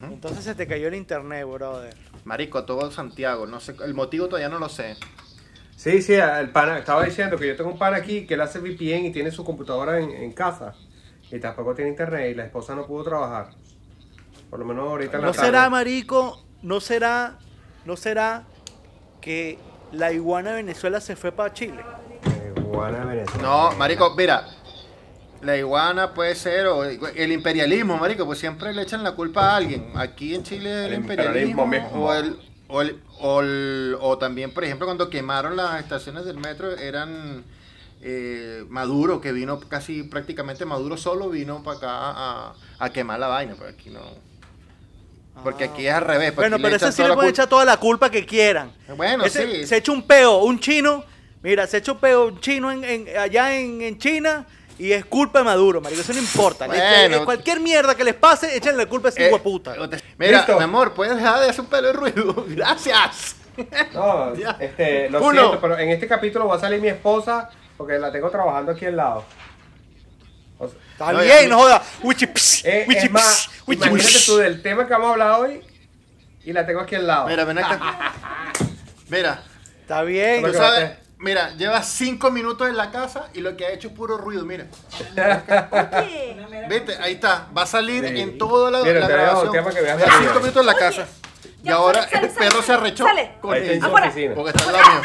Entonces se te cayó el internet, brother. Marico, todo Santiago, no sé, el motivo todavía no lo sé. Sí, sí, el pana, estaba diciendo que yo tengo un pana aquí que él hace VPN y tiene su computadora en, en casa. Y tampoco tiene internet y la esposa no pudo trabajar. Por lo menos ahorita en la ¿No tarde. será, marico, no será, no será que la iguana de Venezuela se fue para Chile? Eh, Juana Venezuela. No, marico, mira, la iguana puede ser, o el imperialismo, marico, pues siempre le echan la culpa a alguien. Aquí en Chile el, El imperialismo, imperialismo mismo. o el, o, el- o el- o también, por ejemplo, cuando quemaron las estaciones del metro, eran eh, Maduro, que vino casi prácticamente Maduro solo, vino para acá a, a quemar la vaina, pero aquí no. Porque aquí es al revés. pues Bueno, pero ese sí le pueden echar toda la culpa que quieran. Bueno, Ese- sí. Se echa un peo, un chino, mira, se echa un peo un chino en, en- allá en, en China y es culpa de Maduro, marico, eso no importa. Bueno. cualquier mierda que les pase, échenle la culpa a ese Eh, hueputa. Mira, Listo. mi amor, puedes dejar de hacer un pelo de ruido. Gracias. No, este, lo Uno. siento, pero en este capítulo va a salir mi esposa porque la tengo trabajando aquí al lado. O sea, Está No, bien, no joda. Pss, eh, wichi, es más, pss, wichi, imagínate pss. tú del tema que vamos a hablar hoy y la tengo aquí al lado. Mira, ven acá. Mira, Está bien. tú Pero- sabes, mira, lleva cinco minutos en la casa y lo que ha hecho es puro ruido, mira. Viste, ahí está, va a salir Sí. en toda la, Mira, la grabación. tema que veas Lleva la cinco minutos en la Oye, casa. Y ahora sale, sale, el perro sale. se arrechó Sale. con Ahí está en él. su Afuera. oficina. Porque está al lado mío.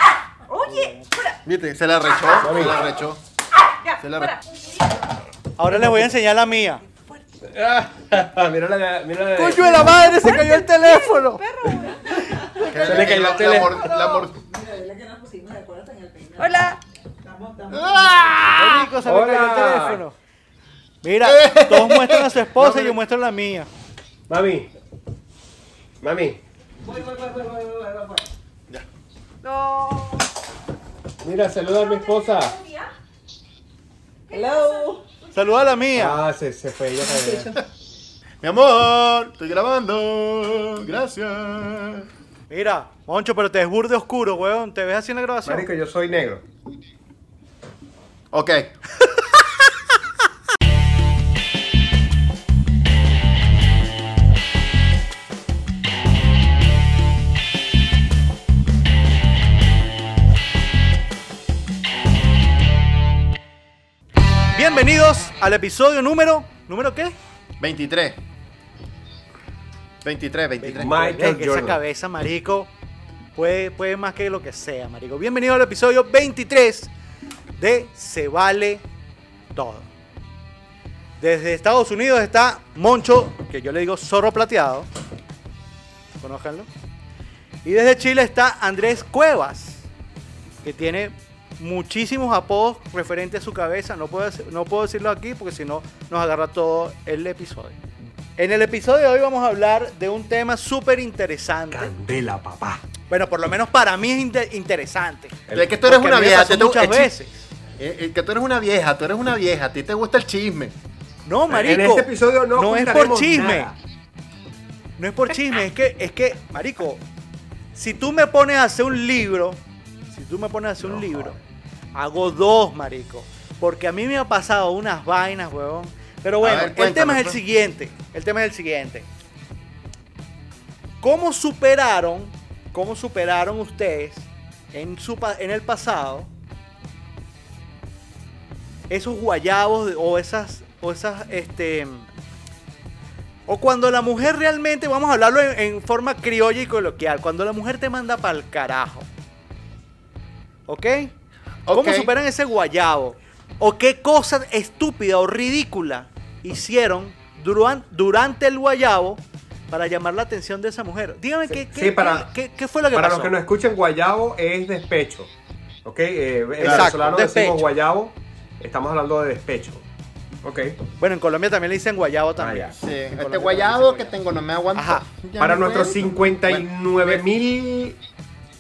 Oye, fuera. Viste, se le arrechó, se le arrechó. Ya, Se la fuera. Ahora les voy a enseñar la mía. mira la, mira la ¡Coño de la madre! ¡Se cayó el teléfono! Se le cayó la tele. Hola. ¡Ah! Se me cayó el teléfono. Mira, todos muestran a su esposa y yo muestro la mía. Mami. Mami. No. Mira, saluda a mi esposa. Hello. Saluda a la mía. Ah, se, se fue ella también. Mi amor, estoy grabando. Gracias. Mira, Moncho, pero te ves burde oscuro, weón. ¿Te ves así en la grabación? Marico, yo soy negro. Ok. Bienvenidos al episodio número... ¿Número qué? 23. 23, 23. Michael que esa Jordan. cabeza, marico, puede, puede más que lo que sea, marico. Bienvenido al episodio 23 de Se Vale Todo. Desde Estados Unidos está Moncho, que yo le digo zorro plateado. Conójanlo. Y desde Chile está Andrés Cuevas, que tiene muchísimos apodos referentes a su cabeza. No puedo, no puedo decirlo aquí porque si no nos agarra todo el episodio. En el episodio de hoy vamos a hablar de un tema súper interesante. Candela, papá. Bueno, por lo menos para mí es inte- interesante. Es que tú eres una vieja. te- muchas veces. eh, eh, que tú eres una vieja, tú eres una vieja. A ti te gusta el chisme. No, marico. En este episodio no es por chisme. nada. No es por chisme, es que, es que, marico, si tú me pones a hacer un libro, si tú me pones a hacer un No, libro, joder. hago dos, marico. Porque a mí me ha pasado unas vainas, huevón. Pero bueno, ver, el tema es el pues. siguiente. El tema es el siguiente. ¿Cómo superaron, cómo superaron ustedes en, su, en el pasado esos guayabos o esas, o esas, este, o cuando la mujer realmente, vamos a hablarlo en, en forma criolla y coloquial, cuando la mujer te manda para el carajo. ¿Ok? ¿Cómo superan ese guayabo? ¿O qué cosa estúpida o ridícula hicieron duran- durante el guayabo para llamar la atención de esa mujer? Dígame Sí, qué, qué- sí, para- qué- qué fue lo que Para pasó. los que no escuchen, guayabo es despecho. ¿Ok? Eh, en Exacto, venezolano decimos guayabo, estamos hablando de despecho. ¿Ok? Bueno, en Colombia también le dicen guayabo también. Ah, ya. Sí, En este Colombia también que tengo no me aguanta. Ajá. Para nuestros duele. 59 mil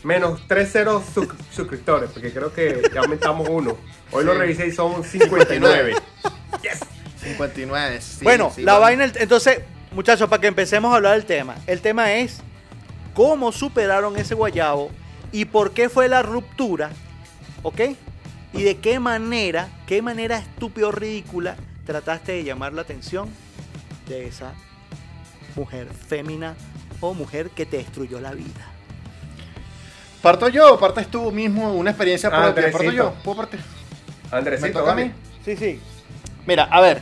menos 3 ceros su- suscriptores, porque creo que ya aumentamos uno. Hoy lo revisé y son 59. Yes. 59. sí, bueno, sí, la bueno. vaina, entonces, muchachos, para que empecemos a hablar del tema. El tema es cómo superaron ese guayabo y por qué fue la ruptura, ¿ok? Y de qué manera, qué manera estúpida o ridícula trataste de llamar la atención de esa mujer fémina o mujer que te destruyó la vida? ¿Parto yo o partes tú mismo una experiencia propia? ¿Parto Andresito. yo? ¿Puedo partir? ¿Me Andresito, toca a vale. mí? Sí, sí. Mira, a ver.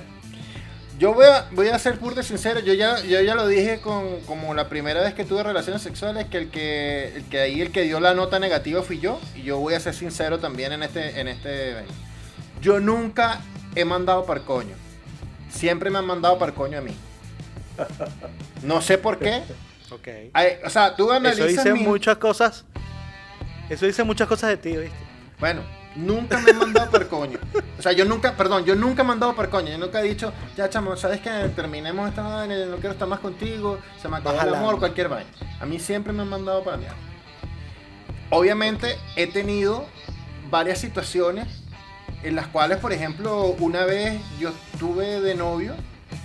Yo voy a, voy a ser puro sincero. Yo ya, yo ya lo dije con, como la primera vez que tuve relaciones sexuales, que el que, el que ahí el que dio la nota negativa fui yo. Y yo voy a ser sincero también en este, en este evento. Yo nunca he mandado par coño. Siempre me han mandado par coño a mí. No sé por qué. Ok. Ay, o sea, tú Eso analizas dice mi- muchas cosas. Eso dice muchas cosas de ti, ¿viste? Bueno, nunca me he mandado per coño. O sea, yo nunca, perdón, yo nunca he mandado per coño. Yo nunca he dicho, ya chamo, ¿sabes qué? Terminemos esta vaina, yo no quiero estar más contigo, se me acabó el amor, cualquier vaina. A mí siempre me han mandado para mierda. Obviamente he tenido varias situaciones en las cuales, por ejemplo, una vez yo estuve de novio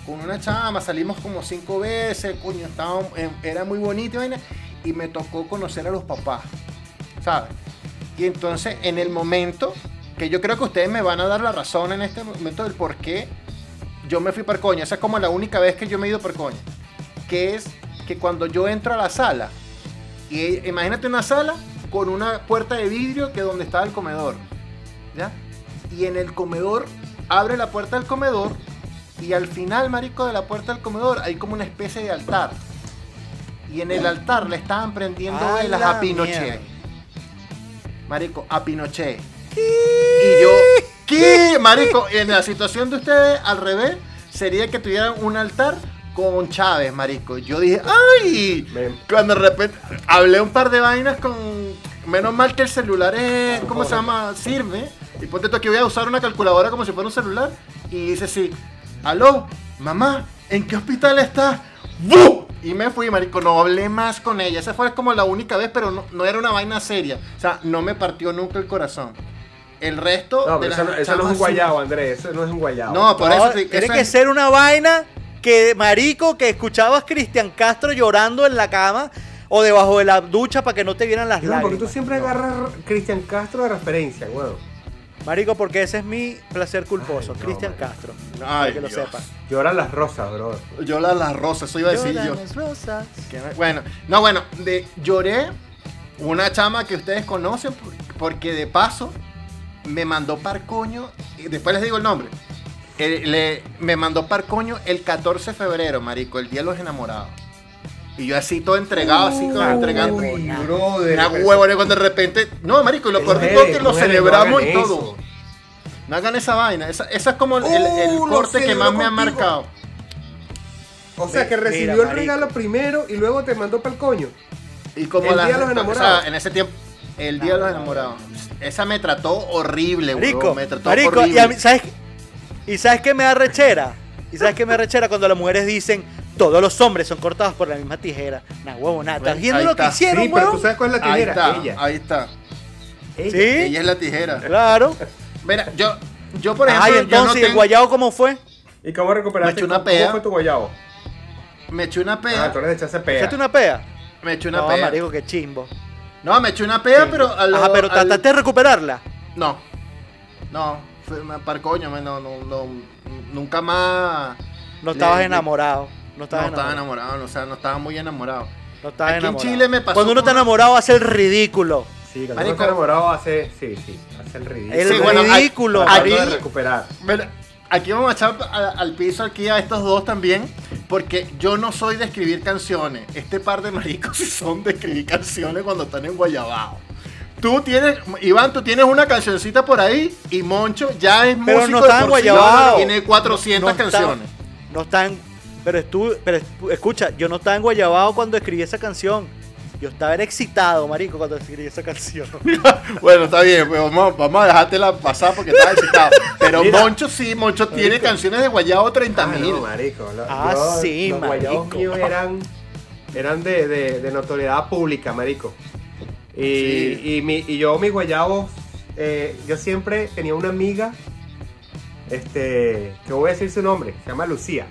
con una chama, salimos como cinco veces, coño, estaba, eh, era muy bonito y vaina, y me tocó conocer a los papás, ¿sabes? Y entonces, en el momento, que yo creo que ustedes me van a dar la razón en este momento del por qué yo me fui por coña. Esa es como la única vez que yo me he ido por coña. Que es que cuando yo entro a la sala, y imagínate una sala con una puerta de vidrio que es donde estaba el comedor. ¿Ya? Y en el comedor, abre la puerta del comedor, y al final, marico, de la puerta del comedor hay como una especie de altar. Y en el altar le estaban prendiendo velas la a Pinochet. mierda. Marico, a Pinochet. Y yo, ¿qué? Marico, en la situación de ustedes, al revés, sería que tuvieran un altar con Chávez, marico. Yo dije, ¡ay! Cuando de repente hablé un par de vainas con. Menos mal que el celular es. ¿Cómo se llama? Sirve. Y ponte tú que voy a usar una calculadora como si fuera un celular. Y dice así: Aló, mamá, ¿en qué hospital estás? ¡Bu! Y me fui, marico. No hablé más con ella. Esa fue como la única vez, pero no, no era una vaina seria. O sea, no me partió nunca el corazón. El resto. No, de pero eso, no, eso no es un guayabo, Andrés. Eso no es un guayabo. No, por No, eso. sí, tiene que es- ser una vaina que, marico, que escuchabas Cristian Castro llorando en la cama o debajo de la ducha para que no te vieran las No, porque tú siempre agarras Cristian Castro de referencia, weón. Marico, porque ese es mi placer culposo, no, Cristian. Castro. Ay, para que lo Dios. sepas. Lloran las rosas, bro. Yo la, la rosa, eso iba a decir yo. Lloran las rosas. Que me- Bueno, no, bueno, de, lloré una chama que ustedes conocen por- porque de paso me mandó par coño, y después les digo el nombre. Eh, le- me mandó par coño el 14 de febrero, marico, el día de los enamorados. Y yo así todo entregado, así como entregando. Una huevona cuando de repente. No, marico, y lo peor de todo es que lo celebramos no y todo. No hagan esa vaina. Esa, esa es como el, el- el Uh, corte que más me ha marcado. O sea, que Mira, recibió el regalo primero y luego te mandó para el coño. Y como El la Día de los Enamorados. o sea, en ese tiempo, el día de los enamorados. Esa me trató horrible, Marico, huevón, me trató marico, horrible. y a mí, ¿sabes? ¿Y sabes qué me da rechera? ¿Y sabes qué me da rechera cuando las mujeres dicen todos los hombres son cortados por la misma tijera? Nah, huevo, nada. ¿Estás Ahí viendo lo que está. hicieron, sí, pero tú sabes cuál es la ahí tijera. está, Ella. ahí está. Ella. ¿Sí? Ella es la tijera. Claro. Mira, yo, yo por ejemplo, Ay, yo entonces, no ¿y el tengo- guayao cómo fue? ¿Y cómo recuperaste? Me eché una ¿Cómo- pea. ¿Cómo fue tu guayabo? me eché una Ah, pea. tú eres de echarse pea. ¿Echaste una pea? me eché una no, pea. marico, qué chimbo. No, me eché una pea, Sí. pero al, Ajá, pero al- trataste de recuperarla. No. No, fue una par coño, no, no, no, nunca más. No estabas Le- enamorado. No No estaba enamorado. enamorado, o sea, no estaba muy enamorado. No estabas Aquí en enamorado. Chile me pasó Cuando uno está enamorado hace el ridículo. Sí, cuando Marico. uno está enamorado hace. Sí, sí, hace el ridículo. El Sí, bueno, hay- ridículo. Tratando aquí- de recuperar. Mira, aquí vamos a echar a- al piso aquí a estos dos también, porque yo no soy de escribir canciones. Este par de maricos sí son de escribir canciones cuando están en Guayabao. Tú tienes, Iván, tú tienes una cancioncita por ahí y Moncho ya es Pero músico no está de en por sí, Guayabao. Tiene 400 No está- canciones. No está en. Pero, estuve, pero escucha, yo no estaba en Guayabao cuando escribí esa canción. Yo estaba era excitado, marico, cuando escribí esa canción. bueno, está bien, pues vamos, vamos a dejártela pasar porque estás excitado. Pero Mira. Moncho sí, Moncho tiene canciones de Guayabo 30 Ah, mil. no, marico. lo- Ah, yo- sí, los guayabos marico. míos eran, eran de, de, de notoriedad pública, marico. Y, Sí. y, mi, y yo, mis guayabos, eh, yo siempre tenía una amiga, este, que voy a decir su nombre, se llama Lucía.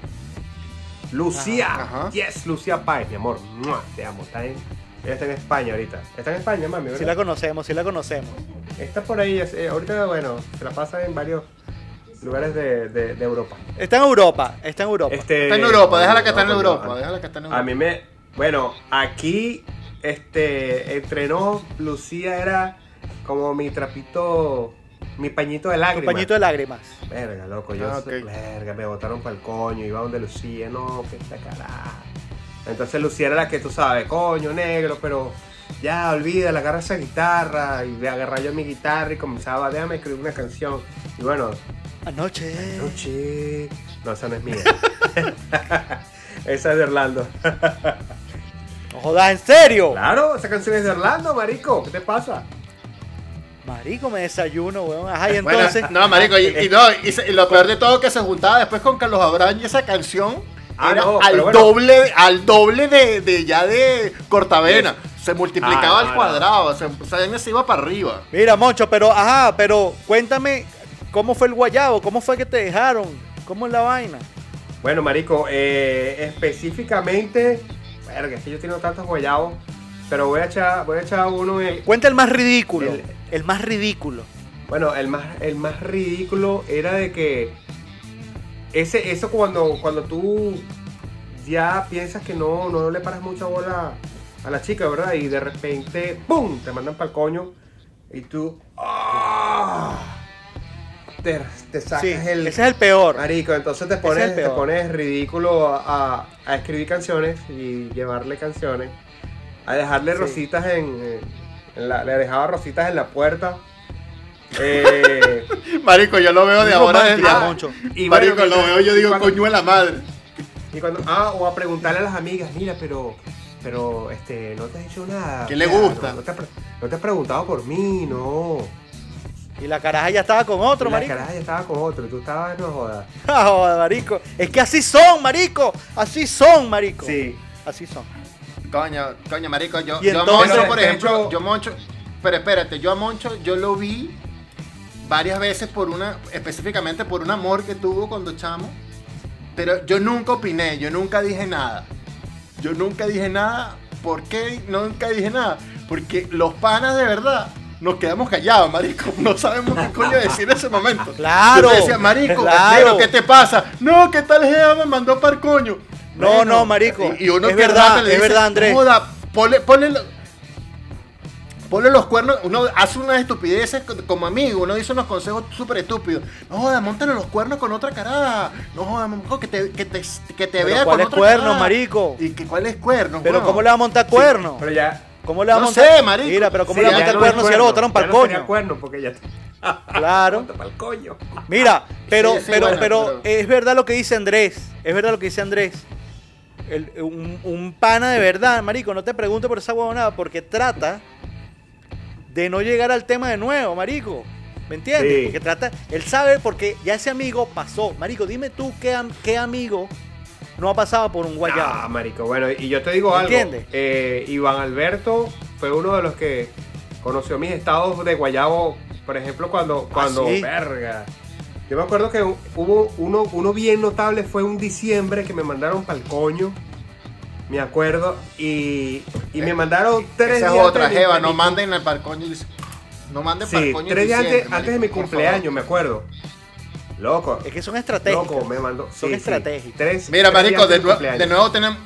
Lucía, Ajá. yes, Lucía Páez, mi amor, ¡Mua! te amo, está en, ella está en España ahorita. Está en España, mami, ¿verdad? Sí la conocemos, sí la conocemos. Está por ahí, es- eh, ahorita, bueno, se la pasa en varios lugares de, de- de Europa. Está en Europa, está en Europa. Este, Está en Europa, déjala que está en Europa. no, Déjala que está en Europa. A mí me. Bueno, aquí este entrenó Lucía era como mi trapito, mi pañito de Tu lágrimas. pañito de lágrimas. Verga, loco, yo Ah, verga, me botaron para el coño, iba donde Lucía, no, que esta carajo. Entonces Lucía era la que tú sabes, coño, negro, pero ya olvida, agarra esa guitarra y me agarra yo mi guitarra y comenzaba, déjame escribir una canción. Y bueno, Anoche. noche. No, esa no es mía. esa es de Orlando. No jodas, en serio. Claro, esa canción es de Orlando, marico. ¿Qué te pasa? Marico, me desayuno, weón. Ajá, y Bueno, entonces. no, marico, y, y no, y, se- y lo peor de todo que se juntaba después con Carlos Abraham y esa canción Ah, era no, al bueno. doble, al doble de, de ya de Cortavena. Se multiplicaba Ah, al cuadrado, se, o sea, se iba para arriba. Mira, Moncho, pero, ajá, pero cuéntame, ¿cómo fue el guayabo? ¿Cómo fue que te dejaron? ¿Cómo es la vaina? Bueno, marico, eh, específicamente, verga, es que yo tengo tantos guayabos, pero voy a echar, voy a echar uno el, Cuenta el más ridículo. El- El, más ridículo. Bueno, el más, el más ridículo era de que ese, eso cuando, cuando tú ya piensas que no, no le paras mucha bola a la chica, ¿verdad? Y de repente, ¡pum! Te mandan para el coño y tú ¡ah! te, te sacas Sí, el... ese es el peor. Marico, entonces te es pones, te pones ridículo a, a- a escribir canciones y llevarle canciones, a dejarle Sí. rositas en, en la, le dejaba rositas en la puerta. Eh, Marico, yo lo veo de ahora desde ahora. Moncho. y Marico, bueno, lo veo, yo digo, cuando- coño de la madre. y cuando, ah, o a preguntarle a las amigas, mira, pero, pero, este, no te has hecho nada. ¿Qué le gusta? No, no te, has pre- no te has preguntado por mí, no. Y la caraja ya estaba con otro, Y la marico. caraja ya estaba con otro, y tú estabas, no jodas. Ah, joder, marico. Es que así son, marico. Así son, marico. Sí. Así son. Coño, coño, marico, yo, yo a Moncho, por ejemplo, hecho- yo Moncho, pero espérate, yo a Moncho, yo lo vi varias veces por una, específicamente por un amor que tuvo cuando chamo, pero yo nunca opiné, yo nunca dije nada. Yo nunca dije nada, ¿por qué nunca dije nada? Porque los panas de verdad nos quedamos callados, marico, no sabemos qué coño decir en ese momento. Claro, Yo decía, marico, claro. ¿qué te pasa? No, ¿qué tal Gea me mandó para coño? No, no, marico, Y, y uno es verdad, le es dice, verdad, Andrés. "Joda, ponle, ponle, ponle los cuernos, uno hace unas estupideces co- como amigo, uno dice unos consejos súper estúpidos. No joda, montale los cuernos con otra cara. No joda, que te, que te, que te Pero vea con ¿cuáles otra cuernos, cara". marico? ¿Y que, cuáles cuernos? Pero weón? ¿cómo le va a montar cuerno? Pero ya. ¿Cómo le va a No montar? sé, marico. Mira, pero ¿cómo sí, le va a montar no es cuerno si ya lo botaron para el no coño? cuerno porque ya Claro. Mira, pero, Sí, sí, pero, bueno, pero, pero- es verdad lo que dice Andrés. Es verdad lo que dice Andrés. El- un, un pana de verdad, marico, no te pregunte por esa huevonada, porque trata de no llegar al tema de nuevo, marico. ¿Me entiendes? Sí. Porque trata, él sabe porque ya ese amigo pasó. Marico, dime tú qué, qué amigo no ha pasado por un guayabo. Ah, marico, bueno, y yo te digo ¿Me algo. entiendes? eh, Iván Alberto fue uno de los que conoció mis estados de guayabo, por ejemplo, cuando, cuando, sí? verga. Yo me acuerdo que hubo uno, uno bien notable, fue un diciembre que me mandaron para el coño. Me acuerdo, y, y me mandaron tres Esa es días otra antes de- jeva, no manden al balcoño. No manden Sí, balcoño. tres días antes, antes de mi cumpleaños, me acuerdo. Loco. Es que son estratégicos. Loco, me mandó. Son sí, tres- Mira, tres marico, de, antes mi nue- cumpleaños. de nuevo tenemos,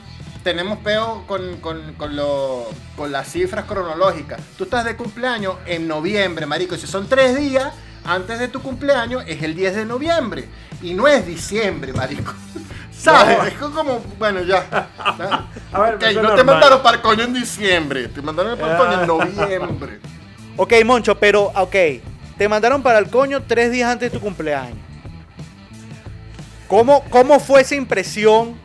tenemos peo con, con, con, lo- con las cifras cronológicas. Tú estás de cumpleaños en noviembre, marico. Si son tres días antes de tu cumpleaños, es el 10 de noviembre. Y no es diciembre, marico. ¿Sabes? No. Es como, bueno, ya. A ver, Ok, pero eso no te mandaron para el coño en diciembre. Te mandaron para el coño en Ah. noviembre. Ok, Moncho, pero, ok. Te mandaron para el coño tres días antes de tu cumpleaños. ¿Cómo, cómo fue esa impresión?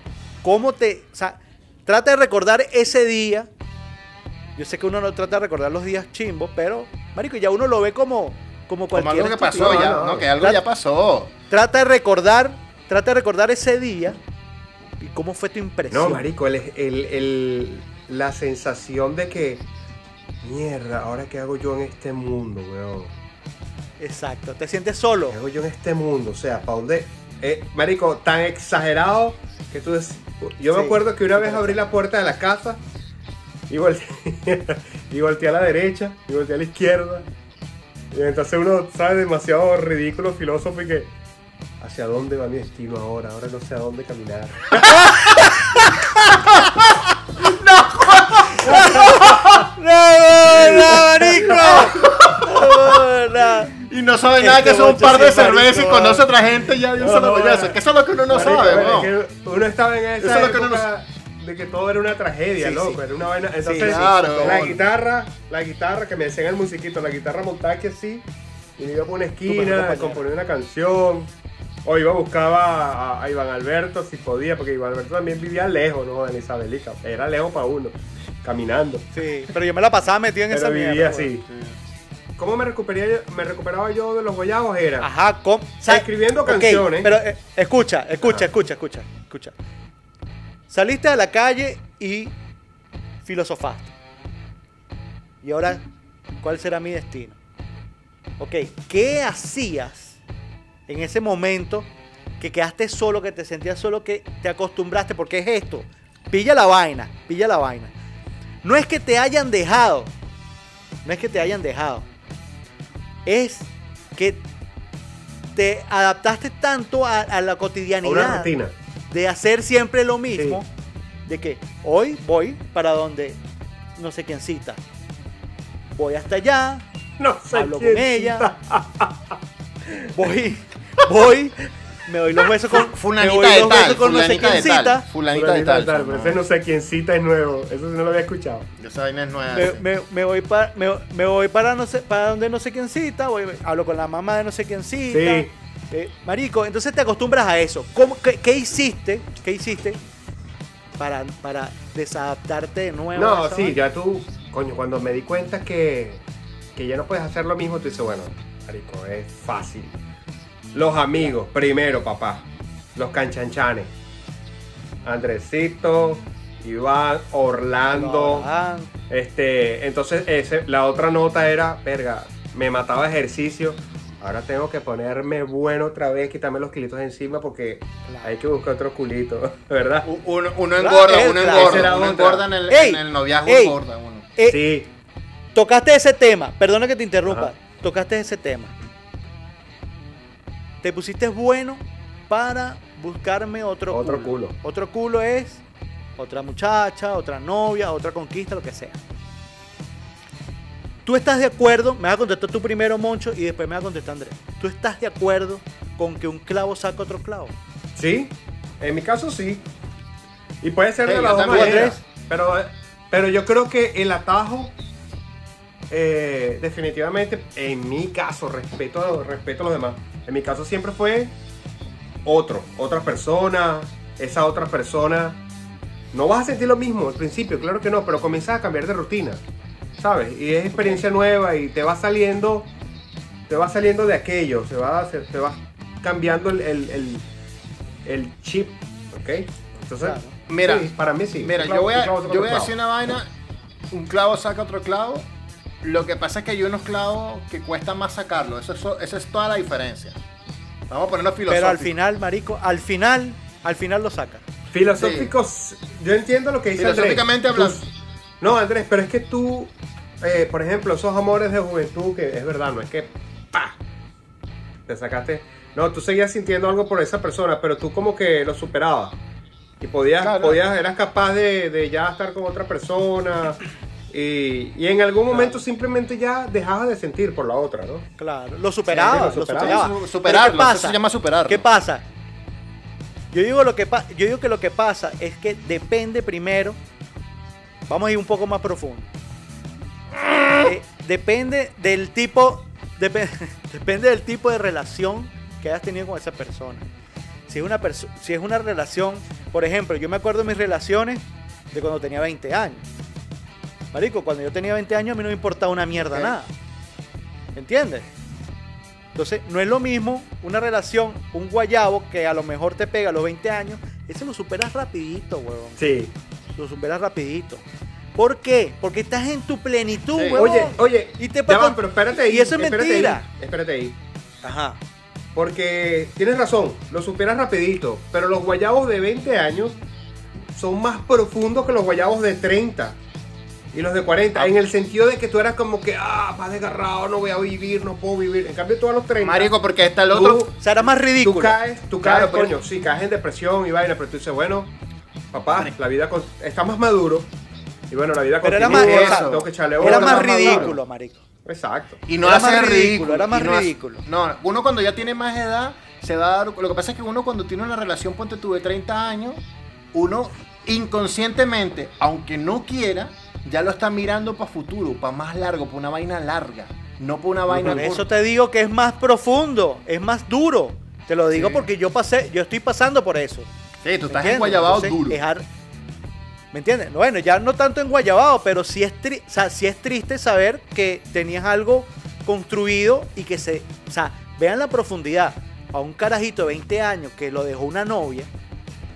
¿Cómo te... O sea, trata de recordar ese día. Yo sé que uno no trata de recordar los días chimbos, pero, marico, ya uno lo ve como, como Como cualquier... algo que pasó ya. no, que algo ya pasó. Trata de recordar, trata de recordar ese día y cómo fue tu impresión. No, marico, el, el- el- la sensación de que, mierda, ahora qué hago yo en este mundo, weón. Exacto, te sientes solo. ¿Qué hago yo en este mundo? O sea, ¿para dónde? Eh, marico, tan exagerado que tú des- Yo me Sí. acuerdo que una vez abrí la puerta de la casa y volteé, y volteé a la derecha y volteé a la izquierda. Y entonces uno sabe demasiado ridículo, filósofo y que, ¿Hacia dónde va mi destino ahora? Ahora no sé a dónde caminar. ¡No, no, marico! No, no. Y no sabe nada Este que son un par de cervezas y conoce a otra gente y ya dio un solo No, no, Que eso es lo que uno no Marico, sabe, que uno estaba en esa Eso es lo que uno no época de que todo era una tragedia, Sí, loco. sí. Era una vaina. Entonces, claro, la guitarra, la guitarra que me decían el musiquito, la guitarra montada que así, y me iba por una esquina, compañero. componía una canción. O iba a buscar a, a Iván Alberto si podía, porque Iván Alberto también vivía lejos, ¿no? En Isabelica. Era lejos para uno, caminando. Sí, pero yo me la pasaba metido en Pero esa vivía mierda. así. ¿Cómo me, recuperaría, me recuperaba yo de los guayabos? Era Ajá, ¿cómo? Escribiendo canciones. Pero eh, escucha, escucha, escucha, escucha, escucha. Saliste a la calle y filosofaste. Y ahora, ¿cuál será mi destino? Ok, ¿qué hacías en ese momento que quedaste solo, que te sentías solo, que te acostumbraste? Porque es esto. Pilla la vaina, pilla la vaina. No es que te hayan dejado. No es que te hayan dejado. Es que te adaptaste tanto a, la cotidianidad una rutina. De hacer siempre lo mismo, de que hoy voy para donde no sé quién cita. Voy hasta allá, No sé hablo quién con ella, cita. voy, voy, me doy los besos con, me Fulanita de los tal, con no sé fulanita quién de tal, cita, fulanita de tal. pero ese no sé quién cita es nuevo. Eso sí no lo había escuchado. Esa vaina es nueva. me, me- me voy para me, me voy para no sé para donde no sé quién cita, voy, hablo con la mamá de no sé quién cita. Sí. Eh, marico, entonces te acostumbras a eso. ¿Cómo, qué, qué hiciste? ¿Qué hiciste para, para desadaptarte de nuevo? No, sí, ya tú, coño, cuando me di cuenta que, que ya no puedes hacer lo mismo, tú dices, bueno, marico, es fácil. Los amigos, primero, papá. Los canchanchanes. Andresito, Iván, Orlando. Este, entonces ese, la otra nota era, verga, me mataba ejercicio. Ahora tengo que ponerme bueno otra vez, quitarme los kilitos de encima porque Claro. hay que buscar otro culito, ¿verdad? Uno, engorda, uno engorda, uno otra. engorda en el, Ey, en el noviazgo, ey. engorda uno. eh, Sí, Tocaste ese tema, perdona que te interrumpa. Ajá. Tocaste ese tema. Te pusiste bueno para buscarme otro, Otro culo. Otro culo es otra muchacha, otra novia, otra conquista, lo que sea. ¿Tú estás de acuerdo? Me vas a contestar tú primero, Moncho, y después me va a contestar Andrés. ¿Tú estás de acuerdo con que un clavo saca otro clavo? Sí, en mi caso sí. Y puede ser Sí, de las dos maneras. Pero, pero yo creo que el atajo, eh, definitivamente, en mi caso, respeto, respeto a los demás. En mi caso siempre fue otro, otra persona, esa otra persona. No vas a sentir lo mismo al principio, claro que no, pero comienzas a cambiar de rutina, ¿sabes? Y es experiencia nueva y te va saliendo, te va saliendo de aquello, se va, se, te va cambiando el, el- el- el chip, ¿ok? Entonces, Claro. Mira, sí, para mí sí. Mira, yo voy a, yo voy a decir una vaina, un clavo saca otro clavo. Lo que pasa es que hay unos clavos que cuesta más sacarlo. Eso, eso- esa es toda la diferencia. Vamos a ponernos filosóficos. Pero al final, marico, al final, al final lo saca. Filosóficos, yo entiendo lo que dice Andrés. Filosóficamente Tú- hablando. No, Andrés, pero es que tú, eh, por ejemplo, esos amores de juventud, que es verdad, no es que ¡pa! Te sacaste. No, tú seguías sintiendo algo por esa persona, pero tú como que lo superabas. Y podías, Claro. podías eras capaz de, de ya estar con otra persona. Y, y en algún momento simplemente ya dejabas de sentir por la otra, ¿no? Claro, lo superaba, Sí, lo lo superaba. superarlo, ¿qué pasa? eso se llama superarlo. ¿Qué pasa? Yo digo, lo que pa- yo digo que lo que pasa es que depende primero, vamos a ir un poco más profundo. Eh, depende del tipo, depe- depende del tipo de relación que hayas tenido con esa persona. Si es una perso- si es una relación, por ejemplo, yo me acuerdo de mis relaciones de cuando tenía 20 años. Marico, cuando yo tenía 20 años a mí no me importaba una mierda Ok. nada. ¿Me entiendes? Entonces, no es lo mismo una relación, un guayabo que a lo mejor te pega a los 20 años, ese lo superas rapidito, huevón. Sí. Lo superas rapidito. ¿Por qué? Porque estás en tu plenitud, Sí. huevón. Oye, oye, Y te ya va, pero espérate ahí. y eso es espérate mentira. Ahí, espérate ahí. Ajá. Porque tienes razón, lo superas rapidito, pero los guayabos de 20 años son más profundos que los guayabos de 30. y los de 40, en el sentido de que tú eras como que, ah, más desgarrado, no voy a vivir, no puedo vivir. En cambio, tú a los 30. Marico, porque está el tú- otro. O sea, era más Tú ridículo. caes, tú Claro, caes, pero- coño, sí, caes en depresión y vaina, pero tú dices, bueno, papá, la vida con- está más maduro. Y bueno, la vida Pero era más, eso. tengo que echarle era más ridículo, marico. Exacto. Y no Era hace más ridículo, ridículo, era más hace- ridículo. no, uno cuando ya tiene más edad se va a dar. Lo que pasa es que uno cuando tiene una relación, ponte tú de 30 años, uno inconscientemente, aunque no quiera, ya lo está mirando para futuro, para más largo, para una vaina larga, no para una vaina Por eso corta. te digo que es más profundo, es más duro. Te lo digo Sí. porque yo pasé, yo estoy pasando por eso. Sí, tú ¿me estás enguayabado Entonces, duro. es ar- ¿Me entiendes? Bueno, ya no tanto en Guayabao, pero sí es, tri- o sea, sí es triste saber que tenías algo construido y que se... O sea, vean la profundidad. A un carajito de 20 años que lo dejó una novia,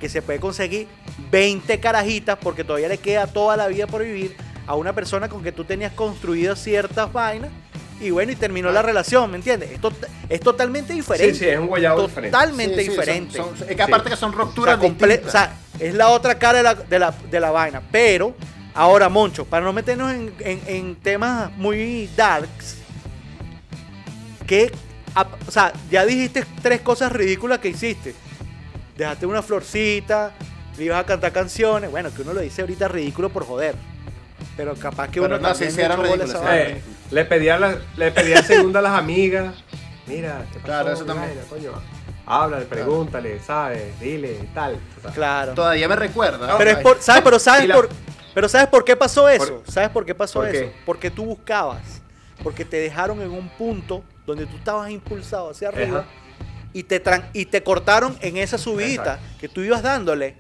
que se puede conseguir 20 carajitas porque todavía le queda toda la vida por vivir a una persona con que tú tenías construido ciertas vainas y bueno, y terminó la relación, ¿me entiendes? Esto es totalmente diferente. Sí, sí, es un guayabo diferente. Totalmente Sí, sí, son- diferente. son- es que aparte que son O sea, rupturas comple- distintas. o sea, es la otra cara de la, de la, de la vaina. Pero, ahora, Moncho, para no meternos en, en- en temas muy darks, que, o sea, ya dijiste tres cosas ridículas que hiciste. Dejaste una florcita, le ibas a cantar canciones. Bueno, que uno lo dice ahorita ridículo por joder. Pero capaz que Pero uno no, también sí le pedía la, le pedía segunda a las amigas. Mira, ¿qué pasó? Claro, eso ¿Qué también. vaina, coño? Háblale, pregúntale, ¿sabes? Dile, tal. Claro. Todavía me recuerda. Pero es por, ¿sabes? Pero sabes la- por, pero sabes por qué pasó eso. Por- ¿Sabes por qué pasó ¿por eso? qué? Porque tú buscabas, porque te dejaron en un punto donde tú estabas impulsado hacia arriba Ajá. y te tran- y te cortaron en esa subidita Exacto. que tú ibas dándole.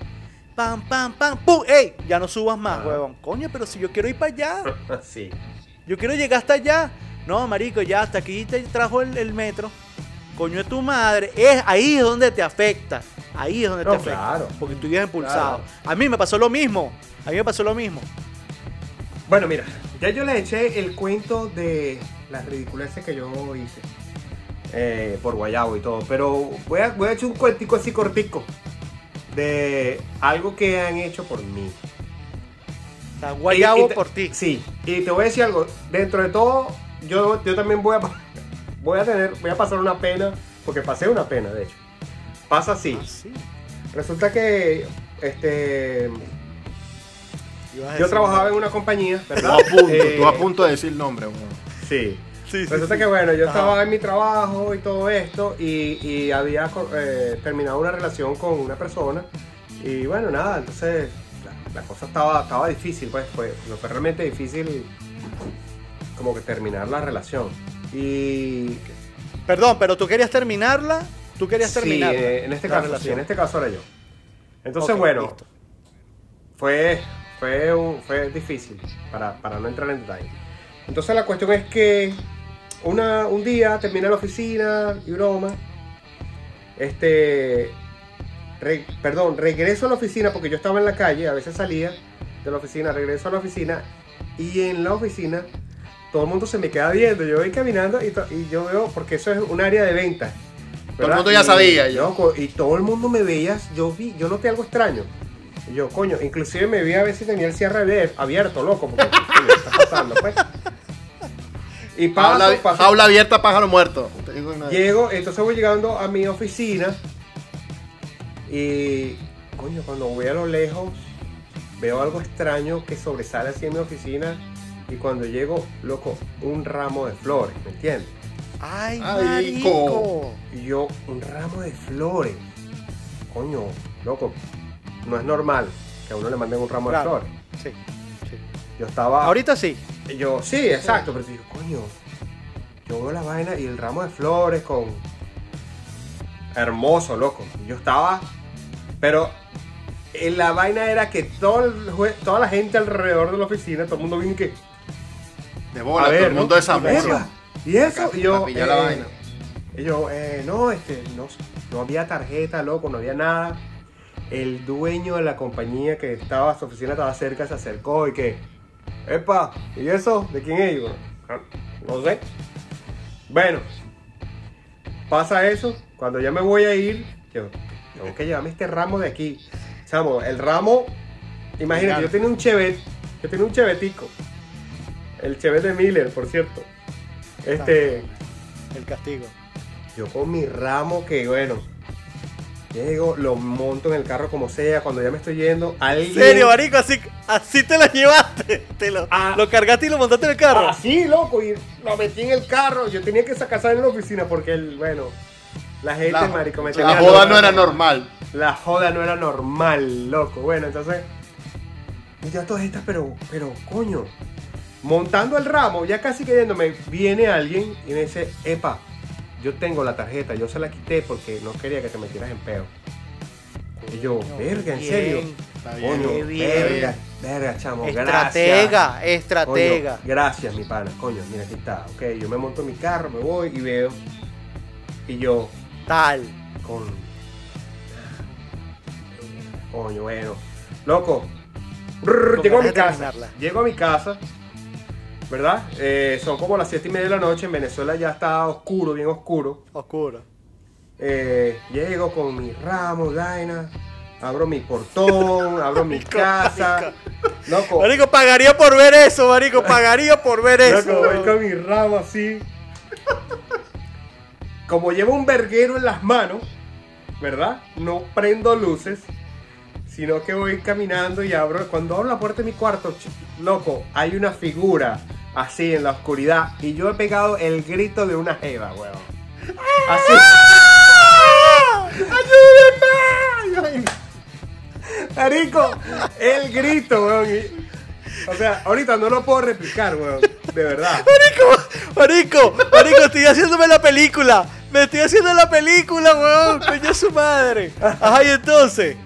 Pam, pam, pam, pum, ey, ya no subas más, Ajá. huevón. Coño, pero si yo quiero ir para allá, Sí. Yo quiero llegar hasta allá. No, marico, ya hasta aquí te trajo el, el metro. Coño de tu madre. Es, ahí es donde te afecta. Ahí es donde No, te afecta. claro. Porque tú ibas impulsado. Claro. A mí me pasó lo mismo. A mí me pasó lo mismo. Bueno, mira, ya yo le eché el cuento de las ridiculeces que yo hice eh, por Guayabo y todo, pero voy a, voy a echar un cuentico así cortico de algo que han hecho por mí. O sea, guayabo Y- y te- por ti. Sí, y te voy a decir algo, dentro de todo, yo, yo también voy a, voy a tener, voy a pasar una pena, porque pasé una pena, de hecho. Pasa así. Ah, sí. Resulta que este, yo trabajaba en una compañía, Tú ¿verdad? a punto, Eh, tú a punto de decir nombre. weón. Sí. Sí, Resulta sí. que bueno, yo Ajá. estaba en mi trabajo y todo esto y, y había eh, terminado una relación con una persona y bueno, nada, entonces la, cosa estaba, estaba difícil, pues fue, fue realmente difícil como que terminar la relación. Y Perdón, pero tú querías terminarla. Tú querías sí, terminarla. eh, en este caso, sí, en este caso era yo. Entonces, bueno, listo. fue, fue, un- fue difícil para, para no entrar en detalle. Entonces la cuestión es que una, un día terminé la oficina y broma. Este, re- perdón, regreso a la oficina porque yo estaba en la calle, a veces salía de la oficina, regreso a la oficina y en la oficina todo el mundo se me queda viendo. Yo voy caminando y, to- y yo veo, porque eso es un área de venta. Todo el ¿verdad? mundo ya Y, sabía, yo. loco, y todo el mundo me veía, yo vi, yo noté algo extraño. Y yo, coño, inclusive me vi a ver si tenía el cierre abier- abierto, loco, porque coño, ¿qué está pasando, pues? Y paso, Jaula, paso, jaula abierta, pájaro muerto. Llego, entonces voy llegando a mi oficina y, coño, cuando voy a lo lejos, veo algo extraño que sobresale así en mi oficina y cuando llego, loco, un ramo de flores, ¿me entiendes? Ay, marico. Y yo, un ramo de flores. Coño, loco, no es normal que a uno le manden un ramo Claro. de flores. Sí, sí. Yo estaba... Ahorita sí. Yo, sí, exacto, pero digo, coño, yo veo la vaina y el ramo de flores con... Hermoso, loco. Yo estaba... Pero eh, la vaina era que todo el jue- toda la gente alrededor de la oficina, todo el mundo vino que... De bola, a ver, todo el mundo ¿no? de Zamora. Epa, ¿Y eso? Y yo, la eh, vaina. y yo, eh, no, este, no, no había tarjeta, loco, no había nada. El dueño de la compañía que estaba, su oficina estaba cerca, se acercó y que, epa, ¿y eso? ¿De quién es? Y yo, "Ah, no sé. Bueno, pasa eso, cuando ya me voy a ir, yo, tengo que llevarme este ramo de aquí. Chamo, el ramo, imagínate, yo tenía un chevet, yo tenía un chevetico. El Chevette de Miller, por cierto. Este, El castigo. yo con mi ramo que bueno, llego, lo monto en el carro como sea, cuando ya me estoy yendo, alguien... ¿En serio, marico? Así, así te la llevaste. Te lo, Ah. lo cargaste y lo montaste en el carro. Así, loco, y lo metí en el carro. Yo tenía que sacar en la oficina porque el, bueno, la gente, La, marico, me la joda loco. no era normal. La joda no era normal, loco. Bueno, entonces. Y yo todas estas, pero, pero, coño. Montando el ramo, ya casi cayéndome, viene alguien y me dice, epa, yo tengo la tarjeta, yo se la quité porque no quería que te metieras en peo. Y yo, verga, en Bien. serio. Está Coño, Qué bien. verga, verga, chamo, Estratega, gracias. estratega. Coño, gracias, mi pana. Coño, mira, aquí está. Ok, yo me monto en mi carro, me voy y veo. Y yo, Tal. con. Coño, bueno. Loco. Brrr, llego a mi casa. terminarla. Llego a mi casa. ¿Verdad? Eh, son como las 7 y media de la noche. En Venezuela ya está oscuro, bien oscuro. Oscuro. Eh, llego con mi ramo, vaina. Abro mi portón, abro mi casa. Loco. Marico, pagaría por ver eso, marico. Pagaría por ver eso. Loco, voy con mi ramo así. Como llevo un verguero en las manos, ¿verdad? No prendo luces, sino que voy caminando y abro. Cuando abro la puerta de mi cuarto, loco, hay una figura así en la oscuridad y yo he pegado el grito de una jeva, weón. Así. ¡Ayúdenme! Marico, el grito, weón. o sea, ahorita no lo puedo replicar, weón. De verdad. Marico, marico, marico, estoy haciéndome la película. Me estoy haciendo la película, weón. Coño su madre. Ajá, y entonces.